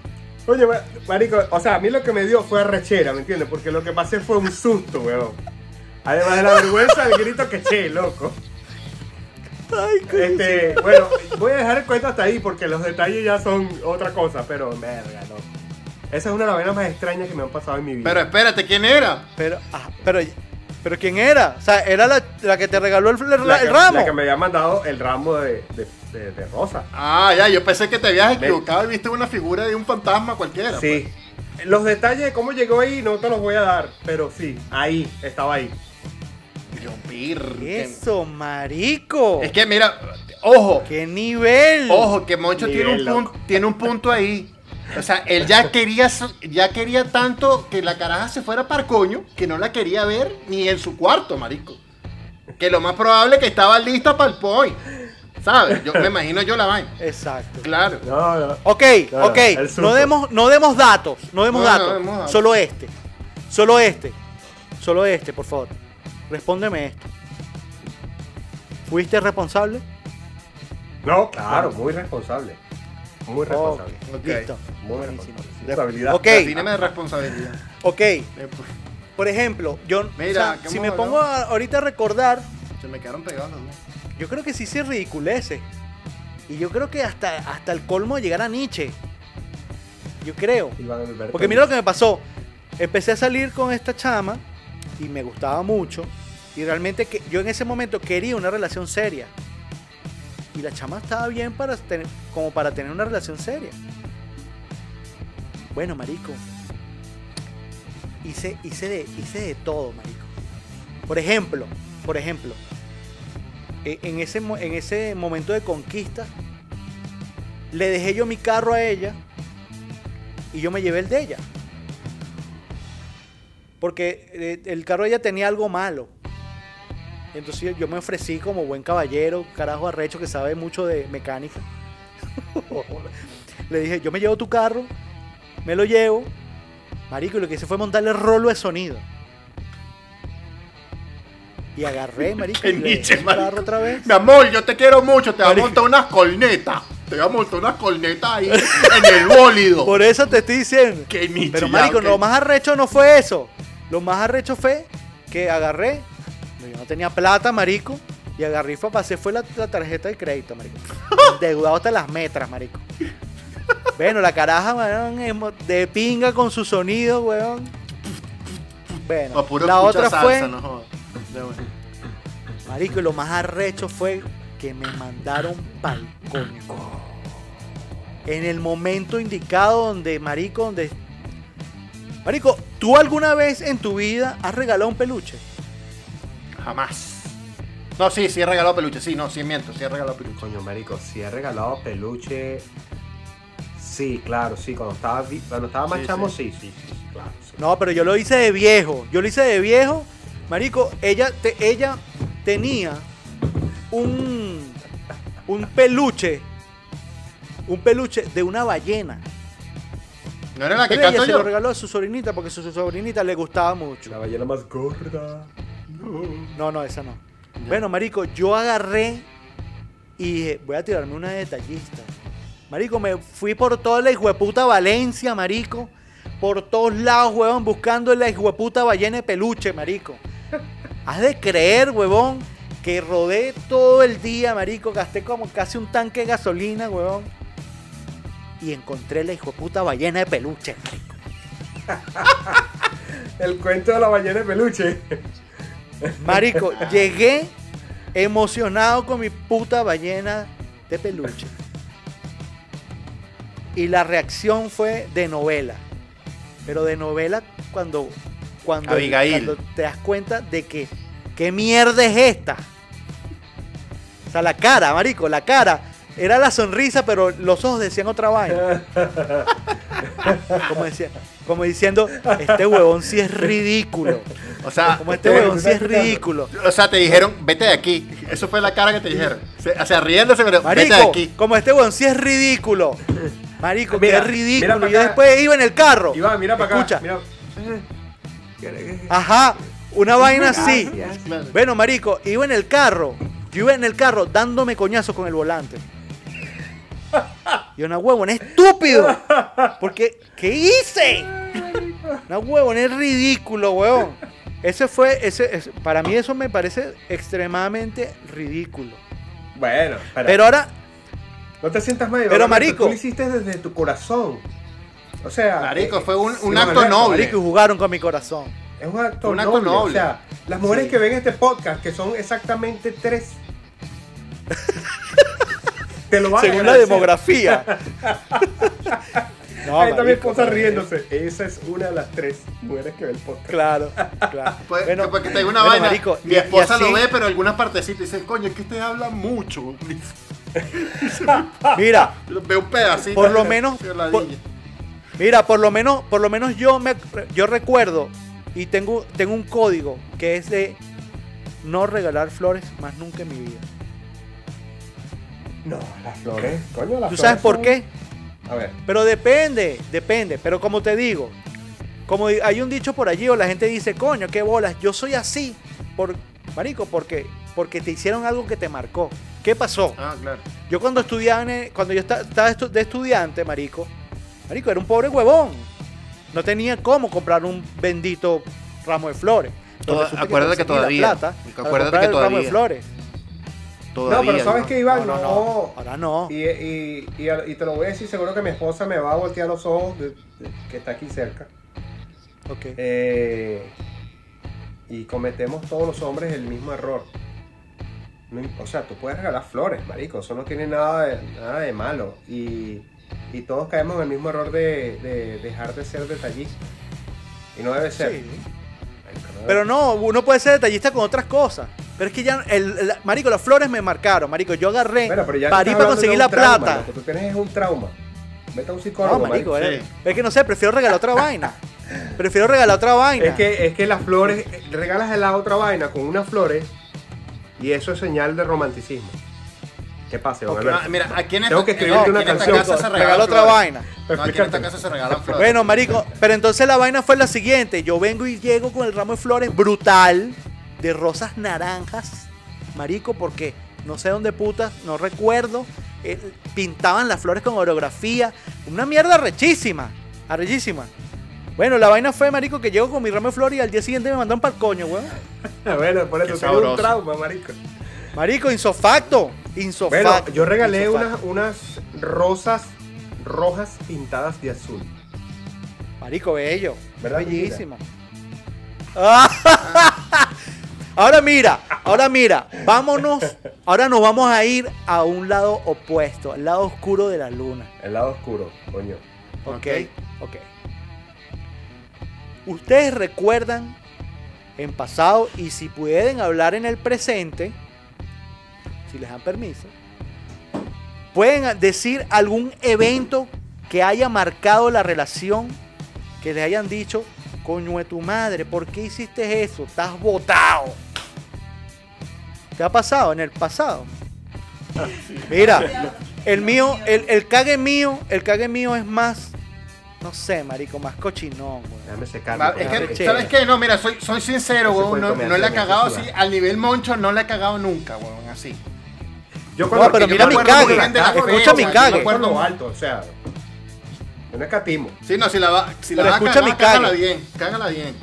Oye, ma- marico, o sea, a mí lo que me dio fue arrechera, ¿me entiendes? Porque lo que pasé fue un susto, weón. Además de la vergüenza del grito que eché, loco. Ay, coño. Este, bueno, voy a dejar el cuento hasta ahí porque los detalles ya son otra cosa, pero verga, no. Esa es una de las vainas más extrañas que me han pasado en mi vida. Pero espérate, ¿quién era? Pero, ah, pero, pero ¿quién era? O sea, era la, la que te regaló el, el- la, que, el ramo. la que me había mandado el ramo de, de, de- de rosa. Ah, ya, yo pensé que te habías equivocado y viste una figura de un fantasma cualquiera. Sí. Los detalles de cómo llegó ahí no te los voy a dar, pero sí, ahí, estaba ahí. pues. Dios. Eso, marico. Es que mira, ojo, ¿Qué nivel? ojo, que Moncho tiene un, punto, tiene un punto ahí. O sea, él ya quería, ya quería tanto que la caraja se fuera para coño que no la quería ver ni en su cuarto, marico. Que lo más probable es que estaba lista para el point. ¿Sabes? Yo me imagino yo la vaina. Exacto. Claro. No, no. Ok, Claro, ok. No demos, no demos datos. No demos No, no datos. demos datos. Solo este. Solo este. Solo este, por favor. Respóndeme esto. ¿Fuiste responsable? No, claro, muy responsable. Muy responsable. Listo. Muy Buenísimo. Responsabilidad. Ok. Defíneme de responsabilidad. Ok. Por ejemplo, yo. Mira, o sea, ¿qué si me pongo a- ahorita a recordar, Se me quedaron pegados dos. yo creo que sí se ridiculece. Y yo creo que hasta, hasta el colmo de llegar a Nietzsche. Yo creo. Porque mira lo que me pasó. Empecé a salir con esta chama y me gustaba mucho. Y realmente que yo en ese momento quería una relación seria. Y la chama estaba bien para tener, como para tener una relación seria. Bueno, marico. Hice, hice, de, hice de todo, marico. Por ejemplo, por ejemplo, e- en ese, en ese momento de conquista, le dejé yo mi carro a ella y yo me llevé el de ella. Porque eh, el carro de ella tenía algo malo. Entonces yo me ofrecí como buen caballero, carajo arrecho que sabe mucho de mecánica. Le dije, yo me llevo tu carro, me lo llevo. Marico, y lo que hice fue montarle rolo de sonido. Y agarré, marico, y le dejé el carro otra vez. Mi amor, yo te quiero mucho, te voy a montar unas cornetas. Te voy a montar unas cornetas ahí en el bólido. Por eso te estoy diciendo. Qué Nietzsche, Pero ya, marico, lo más arrecho no fue eso. Lo más arrecho fue que agarré, yo no tenía plata, marico, y agarré y pasé fue la, la tarjeta de crédito, marico. Endeudado hasta las metras, marico. Bueno, la caraja, weón, de pinga con su sonido, weón. Bueno, la otra salsa, fue, no marico, y lo más arrecho fue que me mandaron pa'l coño. En el momento indicado donde, marico, donde... Marico, ¿tú alguna vez en tu vida has regalado un peluche? Jamás. No, sí, sí he regalado peluche, sí, no, sí miento, sí he regalado peluche. Coño, marico, si he regalado peluche. Sí, claro, sí. Cuando estaba, vi- cuando estaba más Sí, chamo, sí. sí, sí, sí, sí, claro. sí. No, pero yo lo hice de viejo. Yo lo hice de viejo. Marico, ella, te- ella tenía un, un peluche. Un peluche de una ballena. ¿No era la que Pero ella canto se yo? lo regaló a su sobrinita porque su, su sobrinita le gustaba mucho. La ballena más gorda. No, no, esa no. Bueno, marico, yo agarré y dije, voy a tirarme una detallista. Marico, me fui por toda la hijueputa Valencia, marico. Por todos lados, huevón, buscando la hijueputa ballena de peluche, marico. Has de creer, huevón, que rodé todo el día, marico. Gasté como casi un tanque de gasolina, huevón. Y encontré la hijueputa ballena de peluche, marico. El cuento de la ballena de peluche. Marico, llegué emocionado con mi puta ballena de peluche. Y la reacción fue de novela. Pero de novela cuando, cuando, Abigail. cuando te das cuenta de que, ¿qué mierda es esta? O sea, la cara, marico, la cara. Era la sonrisa, pero los ojos decían otra vaina. Como, decía, como diciendo, este huevón sí es ridículo. O sea, Como este ¿Tú huevón sí es ridículo. o sea, te dijeron, vete de aquí. Eso fue la cara que te dijeron. O sea, riéndose, pero vete de Marico, aquí. como este weón sí es ridículo. Marico, Mira, que es mira ridículo. pa' Yo después iba en el carro. Iván, mira para acá. Escucha. Mira. Ajá, una vaina así. Claro. Bueno, marico, iba en el carro. Yo iba en el carro dándome coñazo con el volante. Y una huevón es estúpido. Porque, ¿qué hice? Una huevón es ridículo, huevón. Ese fue, ese, ese- para mí eso me parece extremadamente ridículo. Bueno. Pero ahora, no te sientas mal. Pero, marico. Tú lo hiciste desde tu corazón. O sea. Marico, eh, fue un- un Iván acto noble. marico, y jugaron con mi corazón. Es un acto, Un acto noble. noble. O sea, las mujeres Sí. que ven este podcast, que son exactamente tres. te lo van a Según la demografía. No, Ahí está mi esposa riéndose. Esa es una de las tres mujeres que ve el podcast. Claro, claro. Pues, Bueno, porque te digo una bueno, vaina. marico, mi esposa así- lo ve, pero algunas partecitas dice, coño, es que usted habla mucho. Mira, Veo un pedacito. Por lo menos- por- mira, por lo menos, por lo menos yo me yo recuerdo y tengo, tengo un código que es de no regalar flores más nunca en mi vida. No, las flores. Coño, las ¿Tú flores sabes por son- qué? A ver. Pero depende, depende. Pero como te digo, como hay un dicho por allí o la gente dice, coño, qué bolas, yo soy así. Por, marico, porque, porque te hicieron algo que te marcó. ¿Qué pasó? Ah, claro. Yo cuando estudiaba, cuando yo esta- estaba de estudiante, marico, marico, era un pobre huevón. No tenía cómo comprar un bendito ramo de flores. Toda- acuérdate que la todavía, plata acuérdate que el ramo de todavía. flores. Todavía, no, pero sabes ¿no? que Iván, no, no. no, no. Ahora no. Y, y, y, y te lo voy a decir, seguro que mi esposa me va a voltear los ojos, de- de- que está aquí cerca. Ok. Eh, y cometemos todos los hombres el mismo error. O sea, tú puedes regalar flores, marico, eso no tiene nada de, nada de malo. Y, y todos caemos en el mismo error de, de dejar de ser detallista. Y no debe ser. Sí. Pero no, uno puede ser detallista con otras cosas. Pero es que ya, el, el- marico, las flores me marcaron, marico. Yo agarré, Bueno, pero ya parí estás para hablando de conseguir un la trauma, plata. Lo que tú tienes es un trauma. Vete a un No, psicólogo, marico, marico. eh. sí. es que no sé, prefiero regalar otra vaina. Prefiero regalar otra vaina. Es que, es que las flores, regalas la otra vaina con unas flores y eso es señal de romanticismo. ¿Qué pasa, Iván Ok. Alberto? Ah, mira, aquí en esta, Tengo que escribirte aquí una en esta canción. casa se regalan otra flores. vaina. No, aquí en esta Explícate. casa se regalan flores. Bueno, marico, pero entonces la vaina fue la siguiente. Yo vengo y llego con el ramo de flores brutal de rosas naranjas, marico, porque no sé dónde putas, no recuerdo. eh, pintaban las flores con orografía. Una mierda rechísima, arrechísima. Bueno, la vaina fue, marico, que llego con mi ramo de flores y al día siguiente me mandaron para el coño, weón. bueno, por eso tengo un trauma, marico. Marico, insofacto. Insofacto. Bueno, yo regalé insofacto. unas, unas rosas rojas pintadas de azul. Marico, bello. ¿Verdad, Bellísimo. ahora mira, ahora mira, vámonos. Ahora nos vamos a ir a un lado opuesto, al lado oscuro de la luna. El lado oscuro, coño. ¿Ok? Ok. ¿Ustedes recuerdan en pasado y si pueden hablar en el presente, si les dan permiso, pueden decir algún evento que haya marcado la relación, que les hayan dicho, coño de tu madre, ¿por qué hiciste eso? Estás botado. ¿Te ha pasado en el pasado? Mira, el mío, el, el cague mío, el cague mío es más, no sé, marico, más cochinón, güey. Déjame secar. Va, es que, ¿sabes qué? No, mira, soy, soy sincero, cuento No, me no le he me cagado así. Al nivel moncho no le he cagado nunca, weón. Así. Yo No, pero mira me mi cague. Escucha mi yo me cague. acuerdo alto, o sea. Yo no escatimo. Sí, no, si la, va, si la Pero vas a escucha cagar, mi cague. cágala bien. Cágala bien.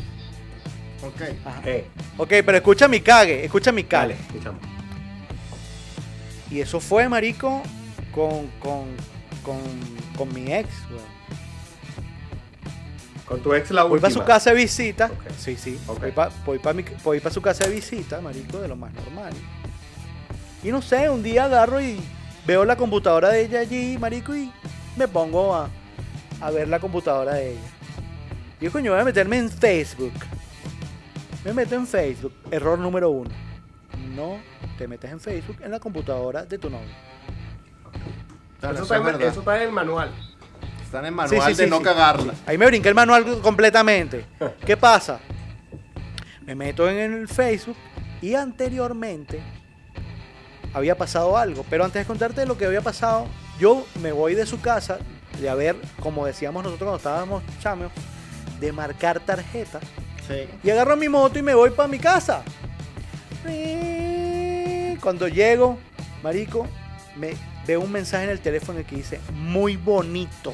Ok. Ajá. Eh, Ok, pero escucha mi cague, escucha mi cague. dale, escuchamos. Y eso fue, marico, con, con, con, con mi ex, weón. Con tu ex la Voy última. para su casa de visita. Sí, sí. Voy para voy pa mi- voy pa su casa de visita, marico, de lo más normal. Y no sé, un día agarro y veo la computadora de ella allí, marico, y me pongo a, a ver la computadora de ella. Y yo, coño, voy a meterme en Facebook. Me meto en Facebook. Error número uno. No te metes en Facebook en la computadora de tu novio. Claro, eso, eso está es en, eso está en el manual. Está en el Sí, manual sí, de sí, no sí. cagarla. Ahí me brinqué el manual completamente. ¿Qué pasa? Me meto en el Facebook y anteriormente había pasado algo. Pero antes de contarte lo que había pasado, yo me voy de su casa de haber, como decíamos nosotros cuando estábamos chamos, de marcar tarjeta. Sí. Y agarro mi moto y me voy para mi casa. Cuando llego, marico, me veo un mensaje en el teléfono que dice, muy bonito.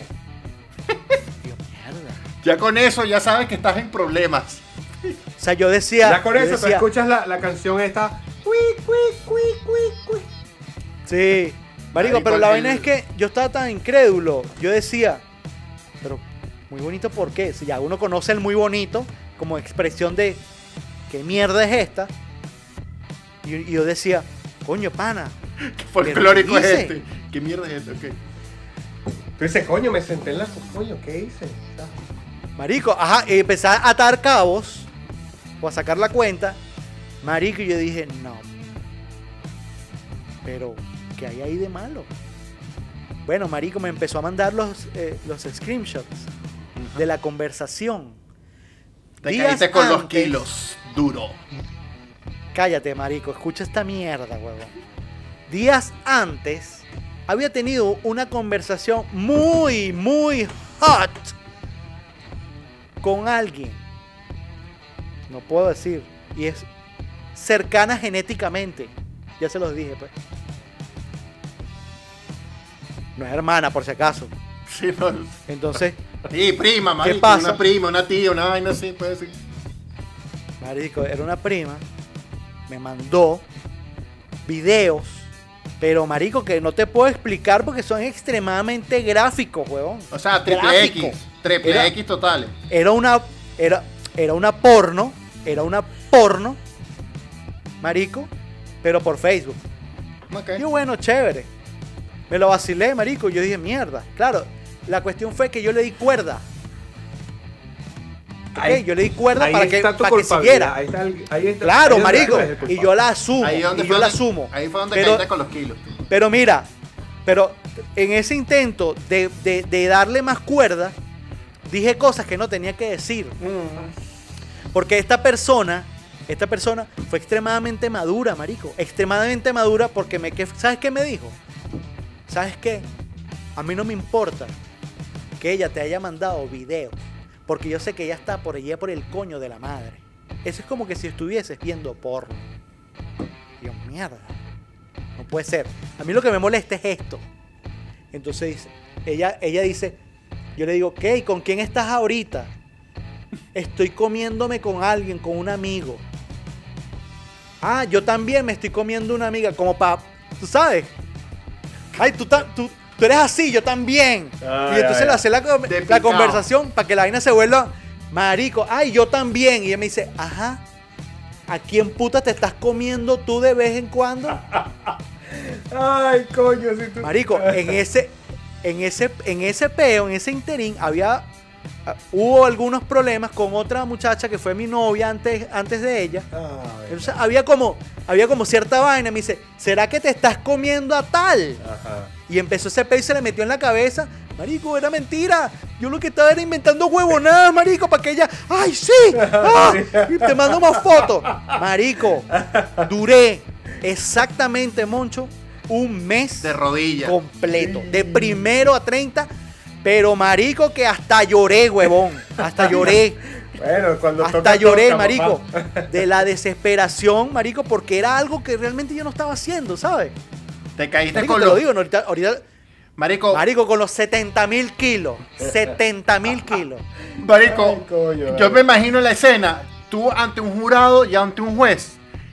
Digo, mierda. Ya con eso ya sabes que estás en problemas. O sea, yo decía. Ya con eso tú decía, escuchas la, la canción esta. Cui, cui, cui. Sí. Marico, pero la vaina es que yo estaba tan incrédulo. Yo decía, pero muy bonito, ¿por qué? Si ya uno conoce el muy bonito como expresión de qué mierda es esta. Y, y yo decía, coño, pana. Qué folclórico es este. ¿Qué mierda es este? Ok. Tú dices, coño, me senté en la. Coño, ¿qué hice? Marico, ajá, y empecé a atar cabos o a sacar la cuenta. Marico, y yo dije, no. Pero, ¿qué hay ahí de malo? Bueno, Marico me empezó a mandar los, eh, los screenshots de la conversación. Te Días caíste con los kilos. Duro. Cállate, Marico, escucha esta mierda, huevón. Días antes había tenido una conversación muy, muy hot con alguien. No puedo decir. Y es cercana genéticamente. Ya se los dije, pues. No es hermana, por si acaso. Sí, no. Entonces, Sí, prima, marico, pasa? Una prima, una tía, una vaina así, puede ser. Marico, era una prima. Me mandó videos. Pero, marico, que no te puedo explicar porque son extremadamente gráficos, huevón. O sea, triple Gráfico. X. Triple Era- X totales. Era una. Era, era una porno. Era una porno. Marico. Pero por Facebook. Ok. Yo, bueno, chévere. Me lo vacilé, marico. Yo dije, mierda. Claro, la cuestión fue que yo le di cuerda. Ok, Ahí- yo le di cuerda Ahí para que, para que siguiera. Ahí está el- ahí está- Claro, ahí marico. Y yo la asumo. Ahí, donde y fue yo la donde- asumo. ahí fue donde Pero- caíste con los kilos. Pero mira, pero en ese intento de, de- de darle más cuerda, dije cosas que no tenía que decir. Porque esta persona, esta persona fue extremadamente madura, marico. Extremadamente madura porque me... ¿Sabes qué me dijo? ¿Sabes qué? A mí no me importa que ella te haya mandado videos. Porque yo sé que ella está por allá por el coño de la madre. Eso es como que si estuvieses viendo porno. Dios, mierda. No puede ser. A mí lo que me molesta es esto. Entonces ella, ella dice, yo le digo, ¿qué? ¿Y ¿Con quién estás ahorita? Estoy comiéndome con alguien, con un amigo. Ah, yo también me estoy comiendo una amiga, como para, tú sabes. Ay, tú, ta- tú, tú eres así, yo también. Ah, y entonces ya, le hace la, conversación para que la vaina se vuelva marico. Ay, yo también. Y ella me dice, ajá. ¿A quién puta te estás comiendo tú de vez en cuando? Ay, coño, si tú. Marico, en ese, en ese, en ese peo, en ese interín, había hubo algunos problemas con otra muchacha que fue mi novia antes, antes de ella. Ay, Entonces había como, había como cierta vaina. Me dice, ¿será que te estás comiendo a tal? ajá. Y empezó ese pedo y se le metió en la cabeza. Marico, era mentira. Yo lo que estaba era inventando huevonadas, marico, para que ella. ¡Ay, sí! ¡Ah! Y te mando más fotos. Marico, duré exactamente, Moncho, un mes De rodillas. completo. De primero a 30. Pero, marico, que hasta lloré, huevón. Hasta lloré. Bueno, cuando Hasta toca, lloré, toca, marico. papá. De la desesperación, marico, porque era algo que realmente yo no estaba haciendo, ¿sabes? Te caíste Marico, con te lo los. digo, no, ahorita, ahorita Marico, Marico, con los 70 mil kilos. 70 mil kilos. Marico, Ay, coño, yo me imagino la escena, tú ante un jurado y ante un juez.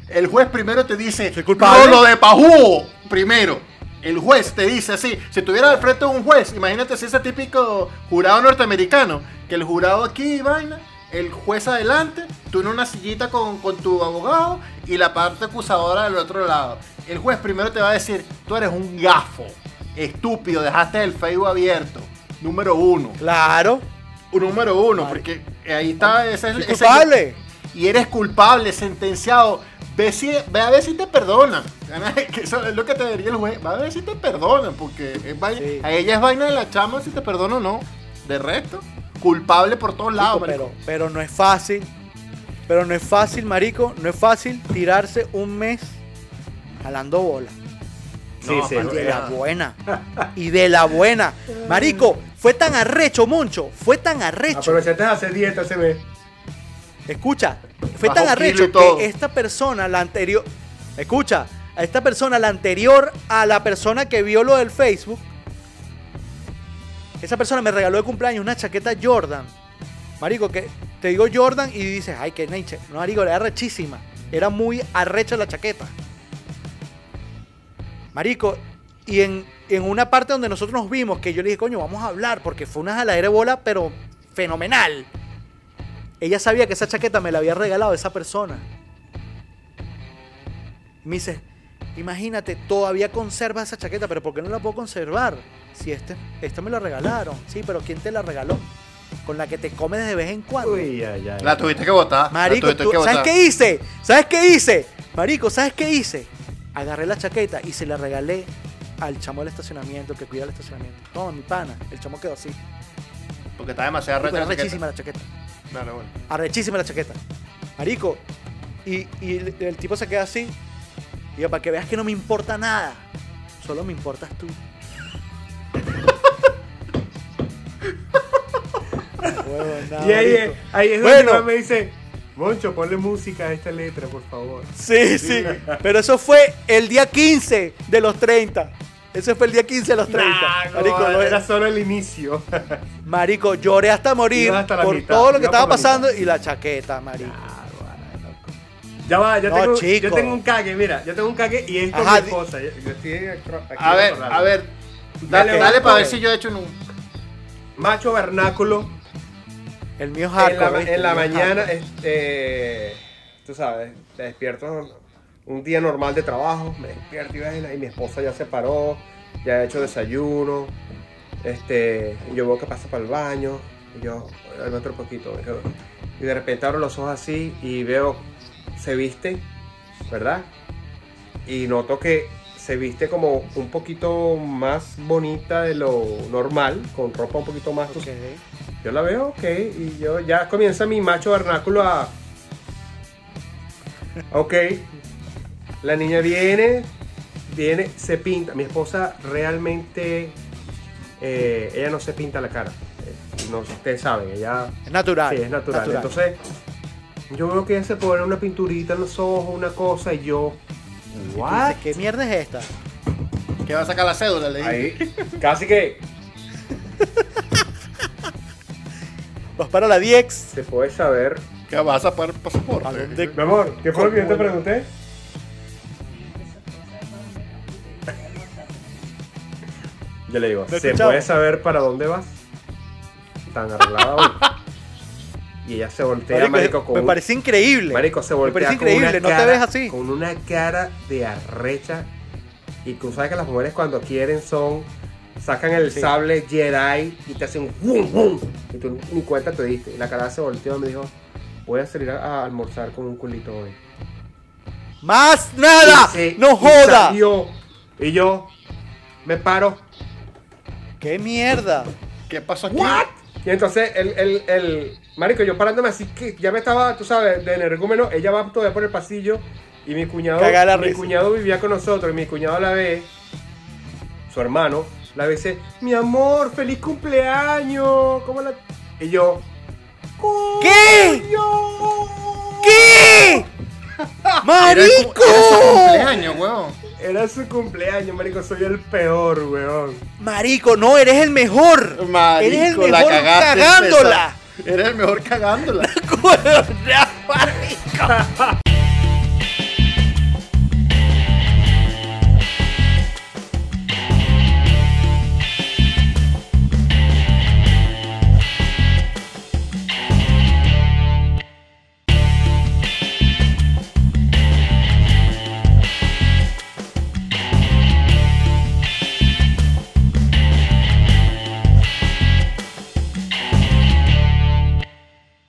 El juez primero te dice, Soy culpable. lo de pajú, primero. El juez te dice así, si estuviera al frente de un juez, imagínate si ese típico jurado norteamericano, que el jurado aquí vaina, el juez adelante, tú en una sillita con, con tu abogado y la parte acusadora del otro lado. El juez primero te va a decir, tú eres un gafo, estúpido, dejaste el Facebook abierto, número uno. Claro. Número uno, porque ahí está ese, ese- culpable. y eres culpable, sentenciado. Ve, si, ve a ver si te perdonan. Que Eso es lo que te diría el juez. Va a ver si te perdonan, porque es vaina- Sí. a ella es vaina de la chama si te perdona o no. De resto, culpable por todos lados. Chico, pero, pero no es fácil. Pero no es fácil, marico. No es fácil tirarse un mes jalando bola. Sí, No, sí. Y de la buena. Y de la buena. Marico, fue tan arrecho, Moncho. Fue tan arrecho. Aprovechaste de hacer dieta ese mes. Escucha, fue tan arrecho que esta persona, la anterior. Escucha, a esta persona, la anterior a la persona que vio lo del Facebook. Esa persona me regaló de cumpleaños una chaqueta Jordan. Marico, que te digo Jordan y dices, ay, qué niche. No, Marico, era rechísima. Era muy arrecha la chaqueta. Marico, y en, en una parte donde nosotros nos vimos, que yo le dije, coño, vamos a hablar, porque fue una jaladera de bola, pero fenomenal. Ella sabía que esa chaqueta me la había regalado esa persona. Me dice, imagínate, todavía conserva esa chaqueta, pero ¿por qué no la puedo conservar? Si este, esta me la regalaron. Sí, pero ¿quién te la regaló? Con la que te comes de vez en cuando. Uy, ay, ay. La tuviste que votar. Marico, la tuviste tú- que ¿sabes botar. qué hice? ¿Sabes qué hice? Marico, ¿sabes qué hice? Agarré la chaqueta y se la regalé al chamo del estacionamiento, que cuida el estacionamiento. Toma, mi pana. El chamo quedó así. Porque está demasiado era la chaqueta. Claro, bueno. Arrechísima la chaqueta. Marico. Y, y el, el tipo se queda así. Y yo, para que veas que no me importa nada. Solo me importas tú. Nada, Y ahí, es Bueno. donde Iván me dice, Moncho, ponle música a esta letra, por favor. Sí, sí. Pero eso fue el día 15 de los 30. Ese fue el día 15 de los 30. Nah, marico, no, era solo el inicio. marico, lloré hasta morir hasta la por mitad, todo lo que estaba la pasando mitad. y la chaqueta, marico. ya va, ya No, tengo, chico. yo tengo un cague, mira, yo tengo un cague y es con Ajá, mi esposa. Yo, yo estoy aquí A ver, a ver. Dale, dale para ver si yo he hecho un. Macho vernáculo. El mío es En la, hardcore. en la mío es mañana, este, tú sabes, te despierto un día normal de trabajo, me despierto y, y mi esposa ya se paró, ya ha hecho desayuno, este, y yo veo que pasa para el baño, y yo, "Ay, otro poquito, y de repente abro los ojos así y veo, se viste, ¿verdad? Y noto que se viste como un poquito más bonita de lo normal, con ropa un poquito más, tú Ok. yo la veo, ok, y yo ya comienza mi macho vernáculo a... Ok, la niña viene, viene, se pinta. Mi esposa realmente, eh, ella no se pinta la cara. Eh, No, ustedes saben, ella Es natural. sí, es natural. Entonces, yo veo que ella se pone una pinturita en los ojos, una cosa, y yo... ¿What? dices, ¿Qué mierda es esta? Que va a sacar la cédula, le dije. Ahí, casi que Vas para la Diex. se puede saber. Que vas a sacar pasaporte. Mi amor, ¿qué fue lo que yo te pregunté? Yo le digo, ¿Me ¿se escuchaba? puede saber para dónde vas? Tan arreglada hoy. Y ella se voltea, Marico, marico, con me un- parece increíble. marico, se me voltea parece con una increíble. No te cara- ves así. Con una cara de arrecha. Y tú sabes que las mujeres cuando quieren son sacan el Sí. sable Jedi y te hacen ¡wum, wum! Y tú ni cuenta te diste. Y la cara se volteó y me dijo, voy a salir a, a almorzar con un culito hoy. ¡Más nada! Se- ¡No y joda! salió. Y yo me paro. ¡Qué mierda! ¿Qué pasó aquí? ¿What? Y entonces el, el, el marico, yo parándome así que ya me estaba, tú sabes, de energúmeno, ella va todavía por el pasillo y mi cuñado, la mi risa. cuñado vivía con nosotros y mi cuñado la ve, su hermano, la ve y dice, mi amor, feliz cumpleaños, ¿cómo la...? Y yo, ¿Qué? "Coño". ¿Qué? Era, el cu- ¡Marico! era su cumpleaños, weón. Era su cumpleaños, marico, soy el peor, weón. Marico, no, eres el mejor. Marico, eres el la mejor cagaste, cagándola. Eres el mejor cagándola. Marico.